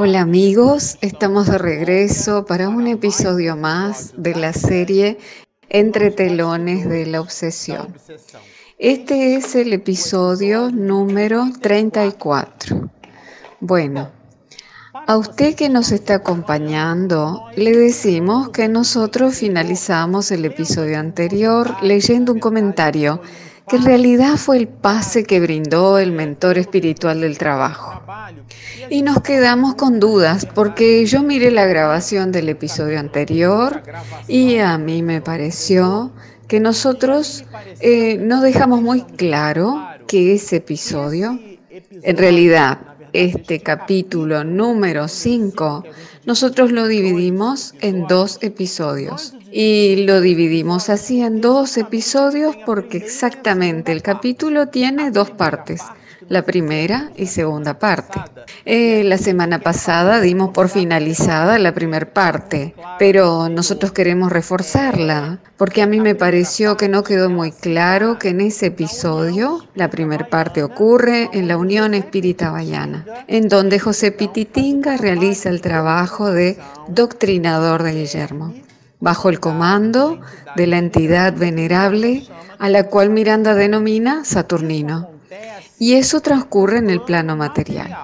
Hola amigos, estamos de regreso para un episodio más de la serie Entre telones de la obsesión. Este es el episodio número 34. Bueno, a usted que nos está acompañando, le decimos que nosotros finalizamos el episodio anterior leyendo un comentario que en realidad fue el pase que brindó el mentor espiritual del trabajo. Y nos quedamos con dudas porque yo miré la grabación del episodio anterior y a mí me pareció que nosotros eh, nos dejamos muy claro que ese episodio, en realidad este capítulo número 5, nosotros lo dividimos en dos episodios. Y lo dividimos así en dos episodios porque exactamente el capítulo tiene dos partes la primera y segunda parte. Eh, la semana pasada dimos por finalizada la primera parte, pero nosotros queremos reforzarla, porque a mí me pareció que no quedó muy claro que en ese episodio la primera parte ocurre en la Unión Espírita Bayana, en donde José Pititinga realiza el trabajo de doctrinador de Guillermo bajo el comando de la entidad venerable a la cual Miranda denomina Saturnino. Y eso transcurre en el plano material.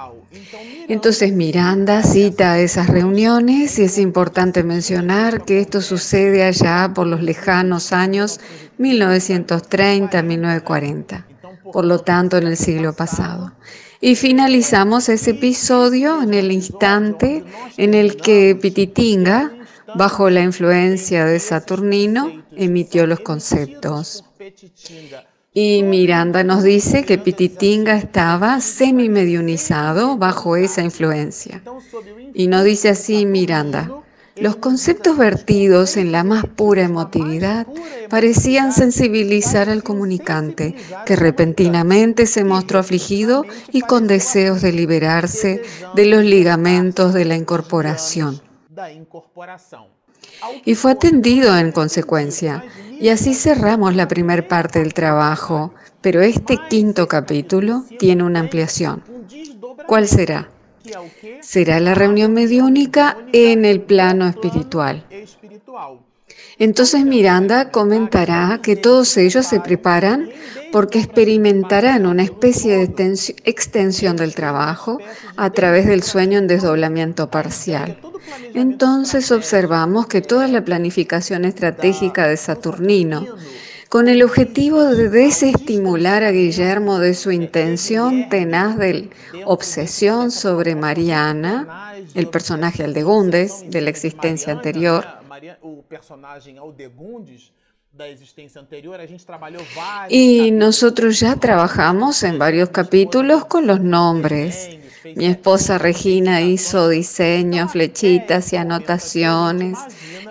Entonces Miranda cita esas reuniones y es importante mencionar que esto sucede allá por los lejanos años 1930-1940, por lo tanto en el siglo pasado. Y finalizamos ese episodio en el instante en el que Pititinga, bajo la influencia de Saturnino, emitió los conceptos. Y Miranda nos dice que Pititinga estaba semi-mediunizado bajo esa influencia. Y nos dice así Miranda, los conceptos vertidos en la más pura emotividad parecían sensibilizar al comunicante, que repentinamente se mostró afligido y con deseos de liberarse de los ligamentos de la incorporación. Y fue atendido en consecuencia. Y así cerramos la primera parte del trabajo, pero este quinto capítulo tiene una ampliación. ¿Cuál será? Será la reunión mediúnica en el plano espiritual. Entonces Miranda comentará que todos ellos se preparan porque experimentarán una especie de extensión del trabajo a través del sueño en desdoblamiento parcial. Entonces observamos que toda la planificación estratégica de Saturnino, con el objetivo de desestimular a Guillermo de su intención tenaz de obsesión sobre Mariana, el personaje Aldegundes de la existencia anterior, y nosotros ya trabajamos en varios capítulos con los nombres. Mi esposa Regina hizo diseños, flechitas y anotaciones.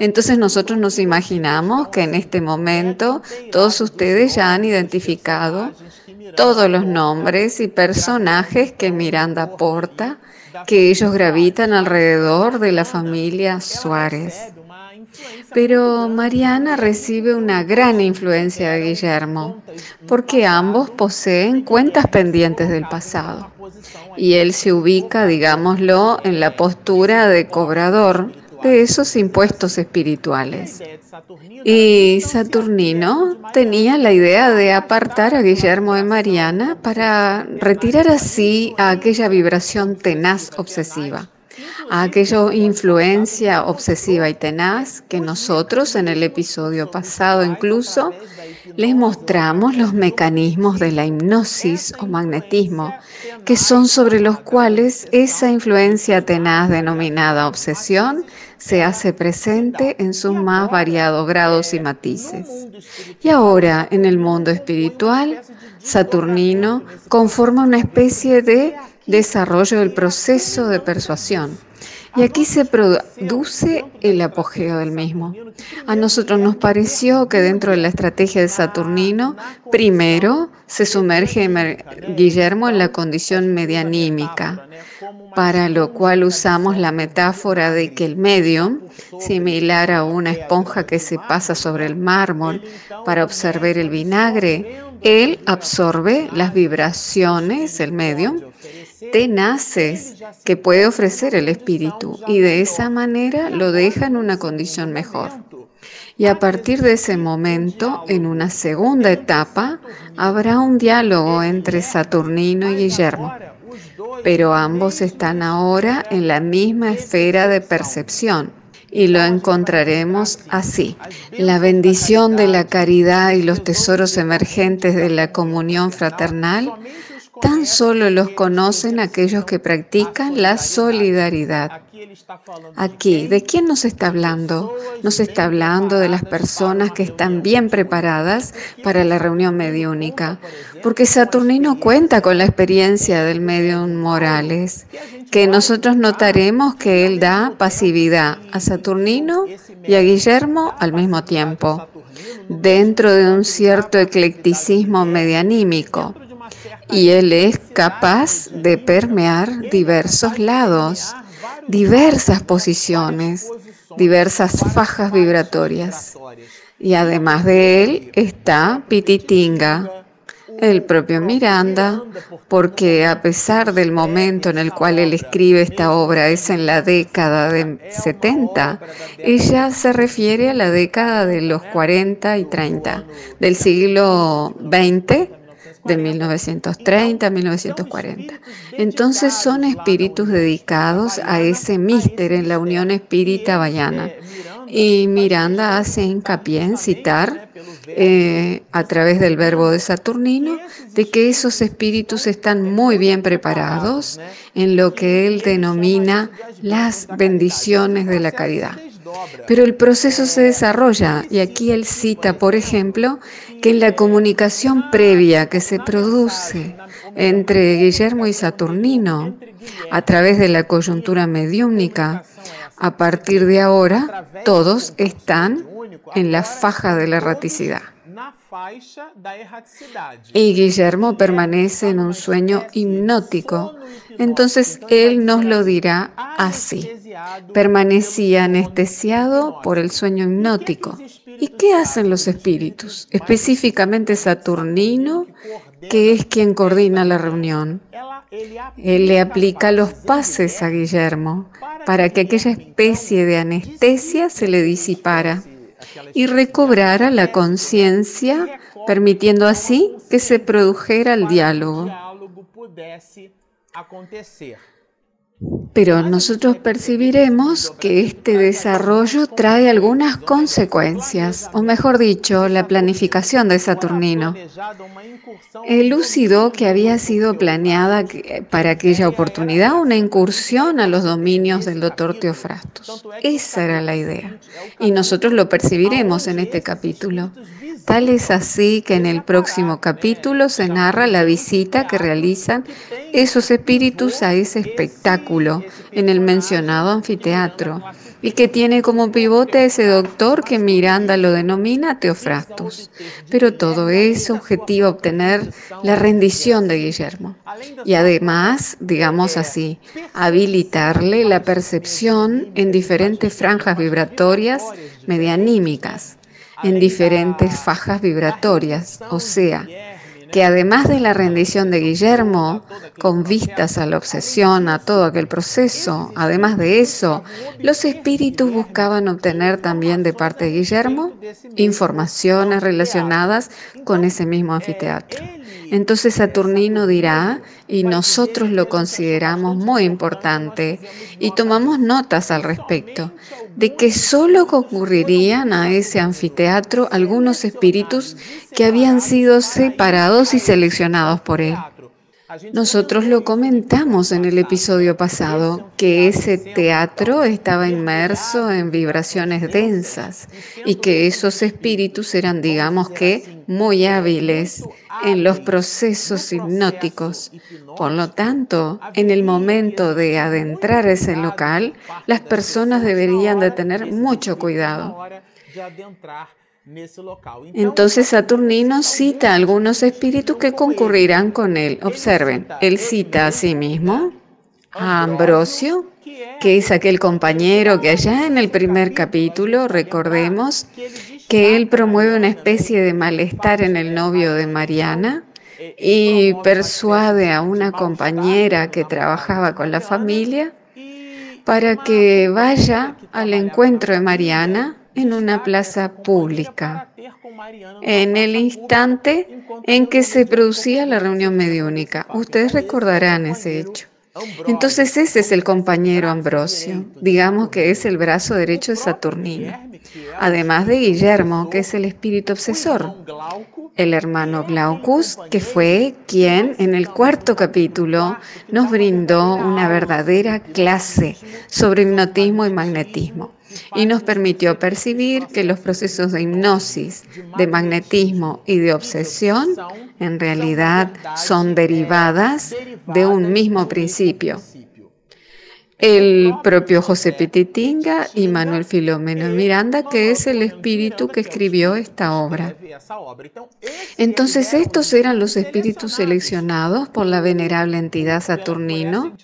Entonces nosotros nos imaginamos que en este momento todos ustedes ya han identificado todos los nombres y personajes que Miranda porta, que ellos gravitan alrededor de la familia Suárez. Pero Mariana recibe una gran influencia de Guillermo, porque ambos poseen cuentas pendientes del pasado. Y él se ubica, digámoslo, en la postura de cobrador de esos impuestos espirituales. Y Saturnino tenía la idea de apartar a Guillermo de Mariana para retirar así a aquella vibración tenaz obsesiva a aquella influencia obsesiva y tenaz que nosotros en el episodio pasado incluso les mostramos los mecanismos de la hipnosis o magnetismo, que son sobre los cuales esa influencia tenaz denominada obsesión se hace presente en sus más variados grados y matices. Y ahora, en el mundo espiritual, Saturnino conforma una especie de desarrollo del proceso de persuasión y aquí se produce el apogeo del mismo. A nosotros nos pareció que dentro de la estrategia de Saturnino, primero se sumerge Guillermo en la condición medianímica, para lo cual usamos la metáfora de que el medium, similar a una esponja que se pasa sobre el mármol para observar el vinagre, él absorbe las vibraciones, el medium, tenaces que puede ofrecer el espíritu y de esa manera lo deja en una condición mejor. Y a partir de ese momento, en una segunda etapa, habrá un diálogo entre Saturnino y Guillermo. Pero ambos están ahora en la misma esfera de percepción y lo encontraremos así. La bendición de la caridad y los tesoros emergentes de la comunión fraternal tan solo los conocen aquellos que practican la solidaridad. Aquí, ¿de quién nos está hablando? Nos está hablando de las personas que están bien preparadas para la reunión mediúnica, porque Saturnino cuenta con la experiencia del medium Morales, que nosotros notaremos que él da pasividad a Saturnino y a Guillermo al mismo tiempo, dentro de un cierto eclecticismo medianímico. y él es capaz de permear diversos lados, diversas posiciones, diversas fajas vibratorias. Y además de él está Pititinga, el propio Miranda, porque a pesar del momento en el cual él escribe esta obra, es en la década de 70, ella se refiere a la década de los 40 y 30 del siglo XX de 1930 a 1940. Entonces son espíritus dedicados a ese míster en la Unión Espírita Bayana. Y Miranda hace hincapié en citar eh, a través del verbo de Saturnino de que esos espíritus están muy bien preparados en lo que él denomina las bendiciones de la caridad. Pero el proceso se desarrolla y aquí él cita, por ejemplo, que en la comunicación previa que se produce entre Guillermo y Saturnino a través de la coyuntura mediúnica, a partir de ahora todos están en la faja de la erraticidad. Y Guillermo permanece en un sueño hipnótico. Entonces él nos lo dirá así. Permanecía anestesiado por el sueño hipnótico. ¿Y qué hacen los espíritus? Específicamente Saturnino, que es quien coordina la reunión. Él le aplica los pases a Guillermo para que aquella especie de anestesia se le disipara y recobrara la conciencia, permitiendo así que se produjera el diálogo. Pero nosotros percibiremos que este desarrollo trae algunas consecuencias, o mejor dicho, la planificación de Saturnino. Elucidó que había sido planeada para aquella oportunidad una incursión a los dominios del doctor Teofrastos. Esa era la idea. Y nosotros lo percibiremos en este capítulo. Tal es así que en el próximo capítulo se narra la visita que realizan esos espíritus a ese espectáculo en el mencionado anfiteatro y que tiene como pivote ese doctor que Miranda lo denomina Teofrastus. Pero todo es objetivo obtener la rendición de Guillermo y además, digamos así, habilitarle la percepción en diferentes franjas vibratorias medianímicas en diferentes fajas vibratorias, o sea, que además de la rendición de Guillermo, con vistas a la obsesión, a todo aquel proceso, además de eso, los espíritus buscaban obtener también de parte de Guillermo informaciones relacionadas con ese mismo anfiteatro. Entonces Saturnino dirá, y nosotros lo consideramos muy importante, y tomamos notas al respecto, de que solo concurrirían a ese anfiteatro algunos espíritus que habían sido separados y seleccionados por él. Nosotros lo comentamos en el episodio pasado, que ese teatro estaba inmerso en vibraciones densas y que esos espíritus eran, digamos que, muy hábiles en los procesos hipnóticos. Por lo tanto, en el momento de adentrar ese local, las personas deberían de tener mucho cuidado. Entonces Saturnino cita algunos espíritus que concurrirán con él. Observen, él cita a sí mismo a Ambrosio, que es aquel compañero que allá en el primer capítulo, recordemos, que él promueve una especie de malestar en el novio de Mariana, y persuade a una compañera que trabajaba con la familia para que vaya al encuentro de Mariana en una plaza pública, en el instante en que se producía la reunión mediúnica. Ustedes recordarán ese hecho. Entonces ese es el compañero Ambrosio, digamos que es el brazo derecho de Saturnino, además de Guillermo, que es el espíritu obsesor, el hermano Glaucus, que fue quien en el cuarto capítulo nos brindó una verdadera clase sobre hipnotismo y magnetismo y nos permitió percibir que los procesos de hipnosis, de magnetismo y de obsesión en realidad son derivadas de un mismo principio. El propio José Pititinga y Manuel Filomeno Miranda, que es el espíritu que escribió esta obra. Entonces estos eran los espíritus seleccionados por la venerable entidad Saturnino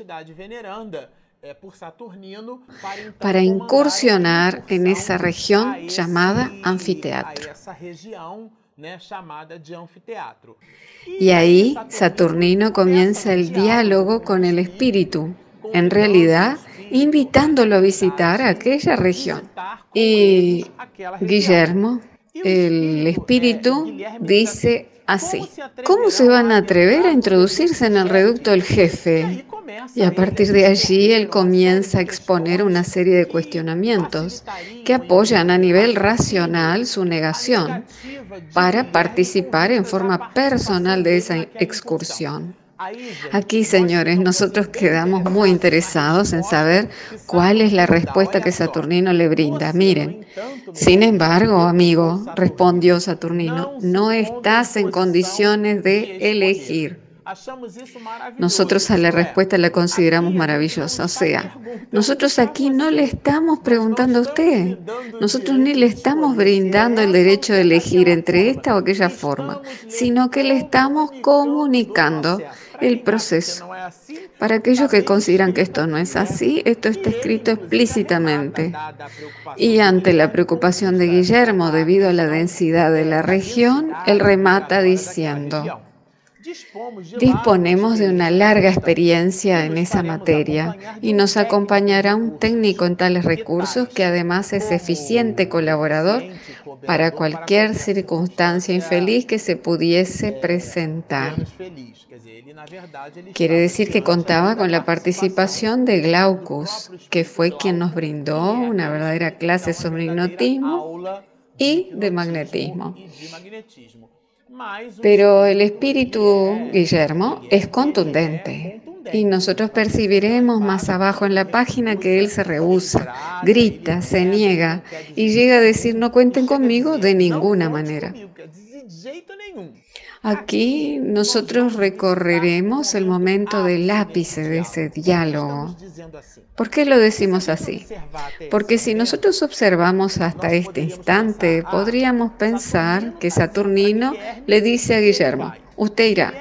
para incursionar en esa región llamada anfiteatro. Y ahí Saturnino comienza el diálogo con el espíritu, en realidad invitándolo a visitar aquella región. Y Guillermo, el espíritu, dice así, ¿cómo se van a atrever a introducirse en el reducto del jefe? Y a partir de allí él comienza a exponer una serie de cuestionamientos que apoyan a nivel racional su negación para participar en forma personal de esa excursión. Aquí, señores, nosotros quedamos muy interesados en saber cuál es la respuesta que Saturnino le brinda. Miren, sin embargo, amigo, respondió Saturnino, no estás en condiciones de elegir. Nosotros a la respuesta la consideramos maravillosa. O sea, nosotros aquí no le estamos preguntando a usted, nosotros ni le estamos brindando el derecho de elegir entre esta o aquella forma, sino que le estamos comunicando el proceso. Para aquellos que consideran que esto no es así, esto está escrito explícitamente. Y ante la preocupación de Guillermo debido a la densidad de la región, él remata diciendo, Disponemos de una larga experiencia en esa materia y nos acompañará un técnico en tales recursos que además es eficiente colaborador para cualquier circunstancia infeliz que se pudiese presentar. Quiere decir que contaba con la participación de Glaucus, que fue quien nos brindó una verdadera clase sobre hipnotismo y de magnetismo. Pero el espíritu, Guillermo, es contundente. Y nosotros percibiremos más abajo en la página que él se rehúsa, grita, se niega y llega a decir no cuenten conmigo de ninguna manera. Aquí nosotros recorreremos el momento del ápice de ese diálogo. ¿Por qué lo decimos así? Porque si nosotros observamos hasta este instante, podríamos pensar que Saturnino le dice a Guillermo, usted irá.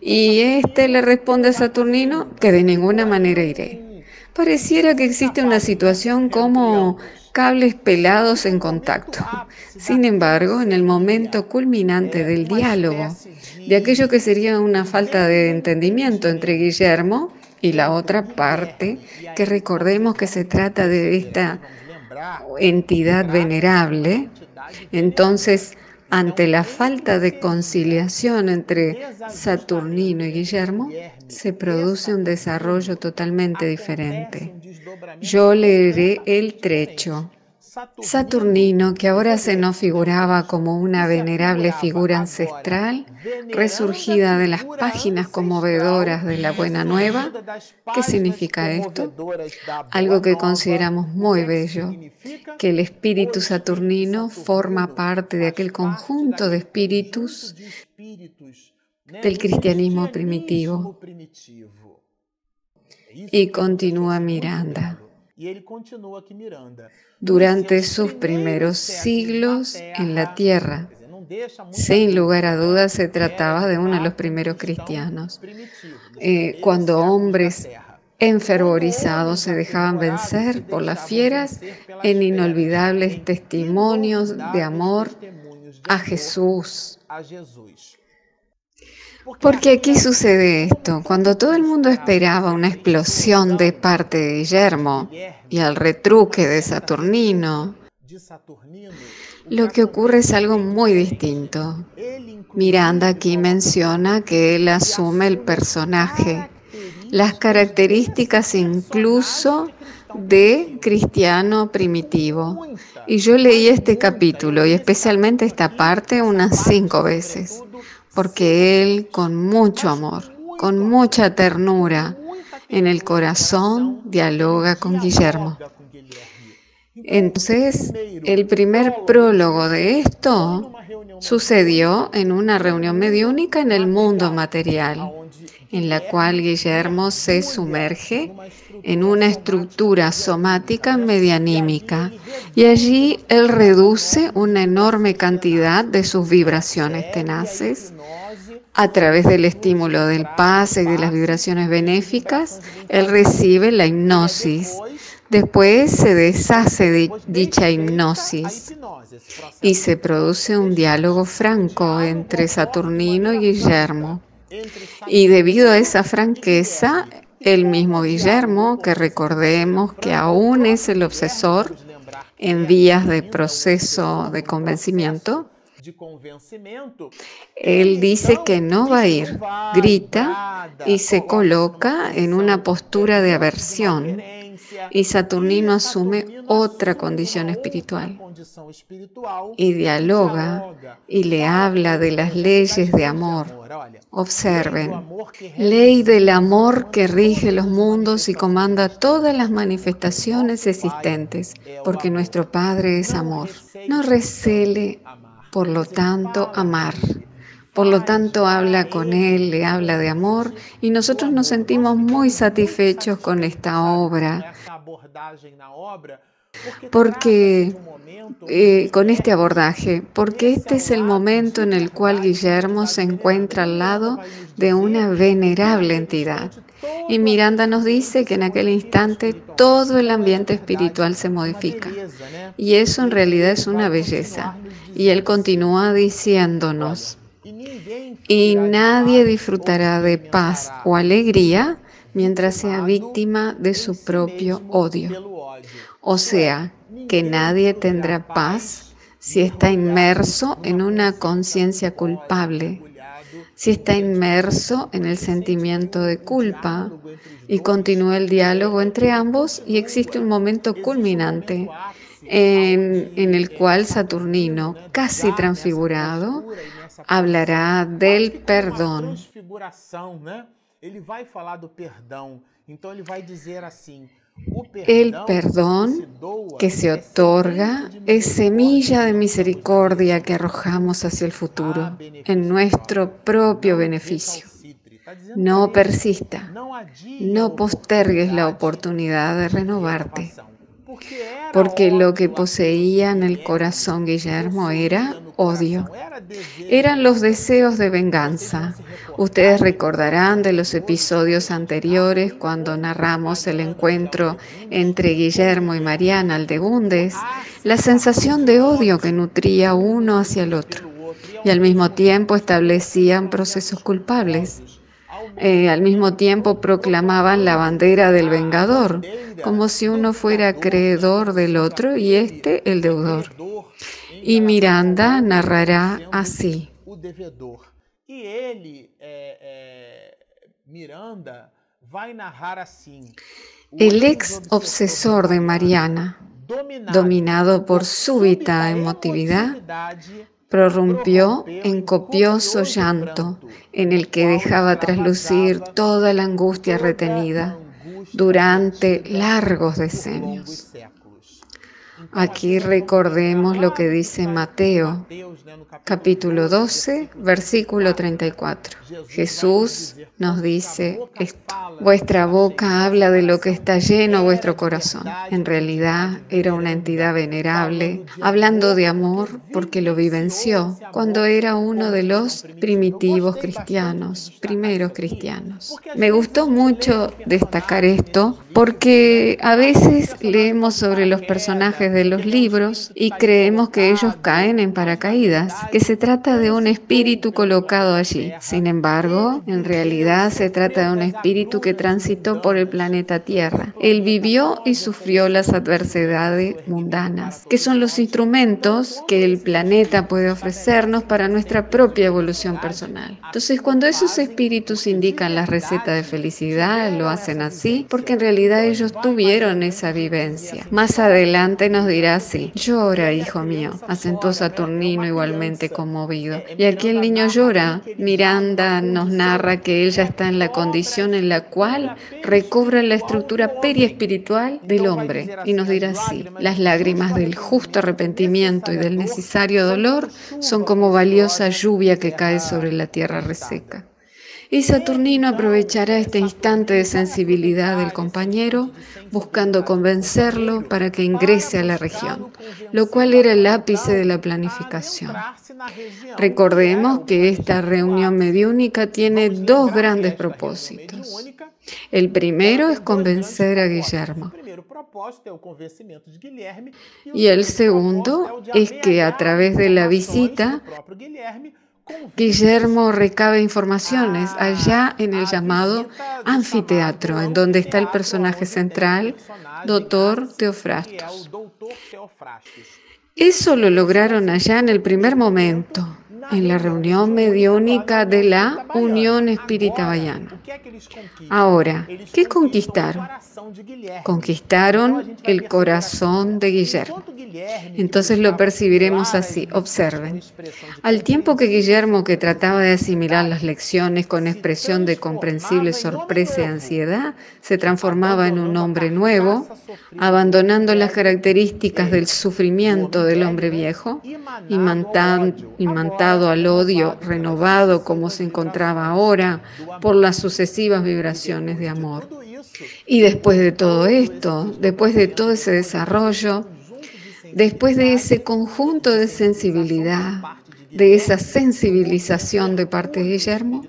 Y este le responde a Saturnino que de ninguna manera iré. Pareciera que existe una situación como cables pelados en contacto. Sin embargo, en el momento culminante del diálogo, de aquello que sería una falta de entendimiento entre Guillermo y la otra parte, que recordemos que se trata de esta entidad venerable, entonces ante la falta de conciliación entre Saturnino y Guillermo, se produce un desarrollo totalmente diferente. Yo leeré el trecho. Saturnino, que ahora se nos figuraba como una venerable figura ancestral, resurgida de las páginas conmovedoras de la Buena Nueva, ¿qué significa esto? Algo que consideramos muy bello, que el espíritu saturnino forma parte de aquel conjunto de espíritus del cristianismo primitivo. Y continúa Miranda. Durante sus primeros siglos en la tierra, sin lugar a dudas se trataba de uno de los primeros cristianos. Eh, cuando hombres enfervorizados se dejaban vencer por las fieras en inolvidables testimonios de amor a Jesús. Porque aquí sucede esto, cuando todo el mundo esperaba una explosión de parte de Guillermo y al retruque de Saturnino, lo que ocurre es algo muy distinto. Miranda aquí menciona que él asume el personaje, las características incluso de cristiano primitivo. Y yo leí este capítulo y especialmente esta parte unas cinco veces porque Él con mucho amor, con mucha ternura en el corazón dialoga con Guillermo. Entonces, el primer prólogo de esto sucedió en una reunión mediúnica en el mundo material, en la cual Guillermo se sumerge en una estructura somática medianímica y allí él reduce una enorme cantidad de sus vibraciones tenaces a través del estímulo del pase y de las vibraciones benéficas, él recibe la hipnosis. Después se deshace de dicha hipnosis y se produce un diálogo franco entre Saturnino y Guillermo. Y debido a esa franqueza, el mismo Guillermo, que recordemos que aún es el obsesor en vías de proceso de convencimiento, él dice que no va a ir, grita y se coloca en una postura de aversión y Saturnino asume otra condición espiritual y dialoga y le habla de las leyes de amor. Observen, ley del amor que rige los mundos y comanda todas las manifestaciones existentes, porque nuestro Padre es amor. No recele por lo tanto, amar. Por lo tanto, habla con Él, le habla de amor y nosotros nos sentimos muy satisfechos con esta obra. Porque eh, con este abordaje, porque este es el momento en el cual Guillermo se encuentra al lado de una venerable entidad. Y Miranda nos dice que en aquel instante todo el ambiente espiritual se modifica. Y eso en realidad es una belleza. Y él continúa diciéndonos, y nadie disfrutará de paz o alegría mientras sea víctima de su propio odio. O sea, que nadie tendrá paz si está inmerso en una conciencia culpable, si está inmerso en el sentimiento de culpa y continúa el diálogo entre ambos y existe un momento culminante en, el cual Saturnino, casi transfigurado, hablará del perdón. El perdón que se otorga es semilla de misericordia que arrojamos hacia el futuro, en nuestro propio beneficio. No persista, no postergues la oportunidad de renovarte. porque lo que poseía en el corazón Guillermo era odio. Eran los deseos de venganza. Ustedes recordarán de los episodios anteriores cuando narramos el encuentro entre Guillermo y Mariana Aldegundes, la sensación de odio que nutría uno hacia el otro y al mismo tiempo establecían procesos culpables. Eh, al mismo tiempo proclamaban la bandera del vengador, como si uno fuera creedor del otro y este el deudor. Y Miranda narrará así. El ex obsesor de Mariana, dominado por súbita emotividad, prorrumpió en copioso llanto en el que dejaba traslucir toda la angustia retenida durante largos decenios. Aquí recordemos lo que dice Mateo, capítulo 12, versículo 34. Jesús nos dice esto. Vuestra boca habla de lo que está lleno vuestro corazón. En realidad era una entidad venerable, hablando de amor porque lo vivenció cuando era uno de los primitivos cristianos, primeros cristianos. Me gustó mucho destacar esto porque a veces leemos sobre los personajes de de los libros y creemos que ellos caen en paracaídas, que se trata de un espíritu colocado allí. Sin embargo, en realidad se trata de un espíritu que transitó por el planeta Tierra. Él vivió y sufrió las adversidades mundanas, que son los instrumentos que el planeta puede ofrecernos para nuestra propia evolución personal. Entonces, cuando esos espíritus indican la receta de felicidad, lo hacen así porque en realidad ellos tuvieron esa vivencia. Más adelante nos dirá así, llora, hijo mío, acentó Saturnino igualmente conmovido. Y aquí el niño llora. Miranda nos narra que él ya está en la condición en la cual recobra la estructura periespiritual del hombre y nos dirá así, las lágrimas del justo arrepentimiento y del necesario dolor son como valiosa lluvia que cae sobre la tierra reseca. Y Saturnino aprovechará este instante de sensibilidad del compañero, buscando convencerlo para que ingrese a la región, lo cual era el ápice de la planificación. Recordemos que esta reunión mediúnica tiene dos grandes propósitos. El primero es convencer a Guillermo. Y el segundo es que a través de la visita Guillermo recabe informaciones allá en el llamado anfiteatro, en donde está el personaje central, Doctor Teofrastos. Eso lo lograron allá en el primer momento en la reunión mediúnica de la Unión Espírita Bayana. Ahora, ¿qué conquistaron? Conquistaron el corazón de Guillermo. Entonces lo percibiremos así. Observen. Al tiempo que Guillermo, que trataba de asimilar las lecciones con expresión de comprensible sorpresa y ansiedad, se transformaba en un hombre nuevo, abandonando las características del sufrimiento del hombre viejo, imantado al odio renovado como se encontraba ahora por las sucesivas vibraciones de amor. Y después de todo esto, después de todo ese desarrollo, después de ese conjunto de sensibilidad, de esa sensibilización de parte de Guillermo,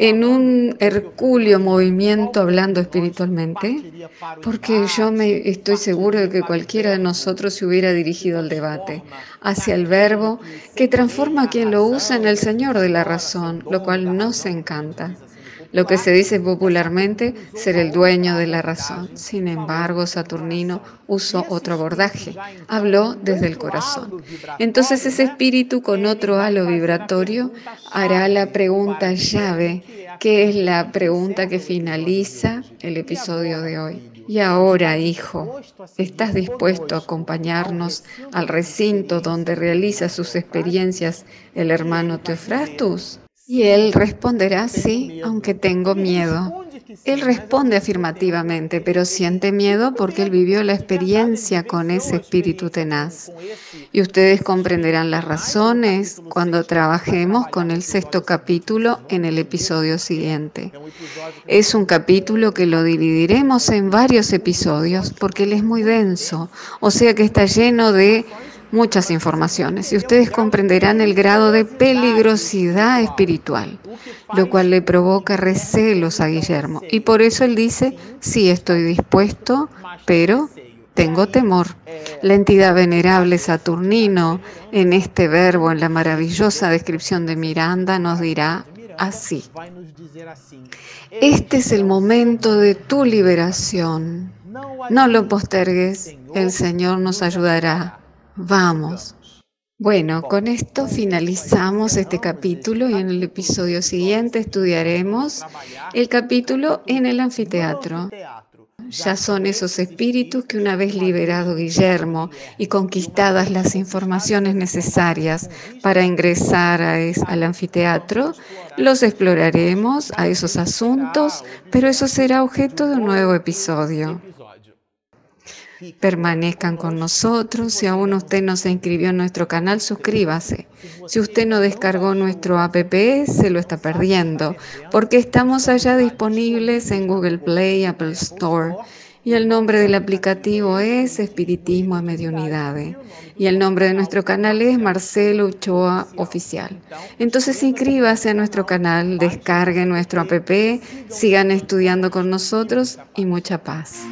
en un hercúleo movimiento hablando espiritualmente, porque yo me estoy seguro de que cualquiera de nosotros se hubiera dirigido al debate hacia el verbo que transforma a quien lo usa en el Señor de la razón, lo cual nos encanta lo que se dice popularmente ser el dueño de la razón. Sin embargo, Saturnino usó otro abordaje, habló desde el corazón. Entonces ese espíritu con otro halo vibratorio hará la pregunta llave, que es la pregunta que finaliza el episodio de hoy. Y ahora, hijo, ¿estás dispuesto a acompañarnos al recinto donde realiza sus experiencias el hermano Teofrastus? Y él responderá, sí, aunque tengo miedo. Él responde afirmativamente, pero siente miedo porque él vivió la experiencia con ese espíritu tenaz. Y ustedes comprenderán las razones cuando trabajemos con el sexto capítulo en el episodio siguiente. Es un capítulo que lo dividiremos en varios episodios porque él es muy denso, o sea que está lleno de muchas informaciones y ustedes comprenderán el grado de peligrosidad espiritual, lo cual le provoca recelos a Guillermo. Y por eso él dice, sí estoy dispuesto, pero tengo temor. La entidad venerable Saturnino, en este verbo, en la maravillosa descripción de Miranda, nos dirá así. Este es el momento de tu liberación. No lo postergues, el Señor nos ayudará Vamos. Bueno, con esto finalizamos este capítulo y en el episodio siguiente estudiaremos el capítulo en el anfiteatro. Ya son esos espíritus que una vez liberado Guillermo y conquistadas las informaciones necesarias para ingresar al anfiteatro, los exploraremos a esos asuntos, pero eso será objeto de un nuevo episodio permanezcan con nosotros. Si aún usted no se inscribió en nuestro canal, suscríbase. Si usted no descargó nuestro app, se lo está perdiendo, porque estamos allá disponibles en Google Play, Apple Store. Y el nombre del aplicativo es Espiritismo a Mediunidades. Y el nombre de nuestro canal es Marcelo Uchoa Oficial. Entonces inscríbase a nuestro canal, descargue nuestro app, sigan estudiando con nosotros y mucha paz.